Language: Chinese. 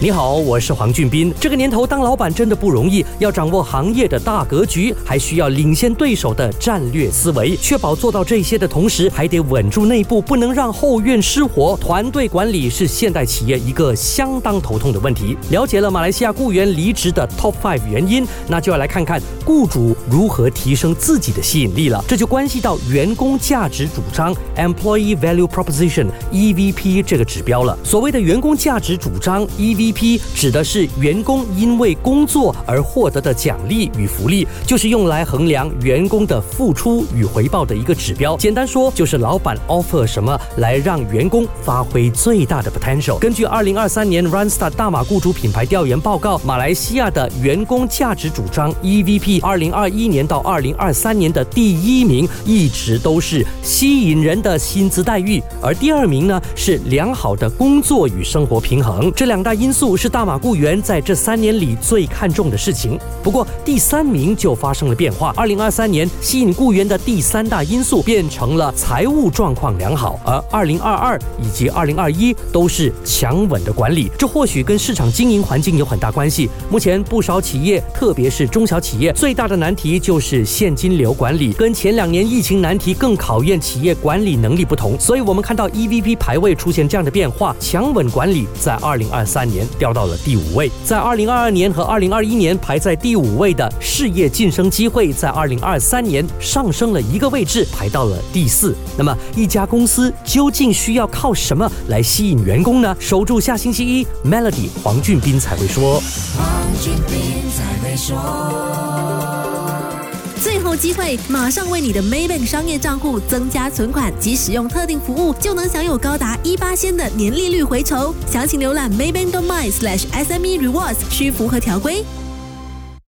你好，我是黄俊斌。这个年头当老板真的不容易，要掌握行业的大格局，还需要领先对手的战略思维，确保做到这些的同时，还得稳住内部，不能让后院失火。团队管理是现代企业一个相当头痛的问题。了解了马来西亚雇员离职的 Top Five 原因，那就要来看看雇主如何提升自己的吸引力了。这就关系到员工价值主张 （Employee Value Proposition，EVP） 这个指标了。所谓的员工价值主张，EVP。EP 指的是员工因为工作而获得的奖励与福利，就是用来衡量员工的付出与回报的一个指标。简单说，就是老板 offer 什么来让员工发挥最大的 potential。根据二零二三年 Runstar 大马雇主品牌调研报告，马来西亚的员工价值主张 EVP，二零二一年到二零二三年的第一名一直都是吸引人的薪资待遇，而第二名呢是良好的工作与生活平衡。这两大因素。素是大马雇员在这三年里最看重的事情。不过第三名就发生了变化。二零二三年吸引雇员的第三大因素变成了财务状况良好，而二零二二以及二零二一都是强稳的管理。这或许跟市场经营环境有很大关系。目前不少企业，特别是中小企业，最大的难题就是现金流管理，跟前两年疫情难题更考验企业管理能力不同。所以我们看到 EVP 排位出现这样的变化，强稳管理在二零二三年。掉到了第五位，在二零二二年和二零二一年排在第五位的事业晋升机会，在二零二三年上升了一个位置，排到了第四。那么一家公司究竟需要靠什么来吸引员工呢？守住下星期一，Melody 黄俊斌才会说。黄俊斌才会说。有机会，马上为你的 Maybank 商业账户增加存款及使用特定服务，就能享有高达一八仙的年利率回酬。详情浏览 Maybank.my/SME Rewards，需符合条规。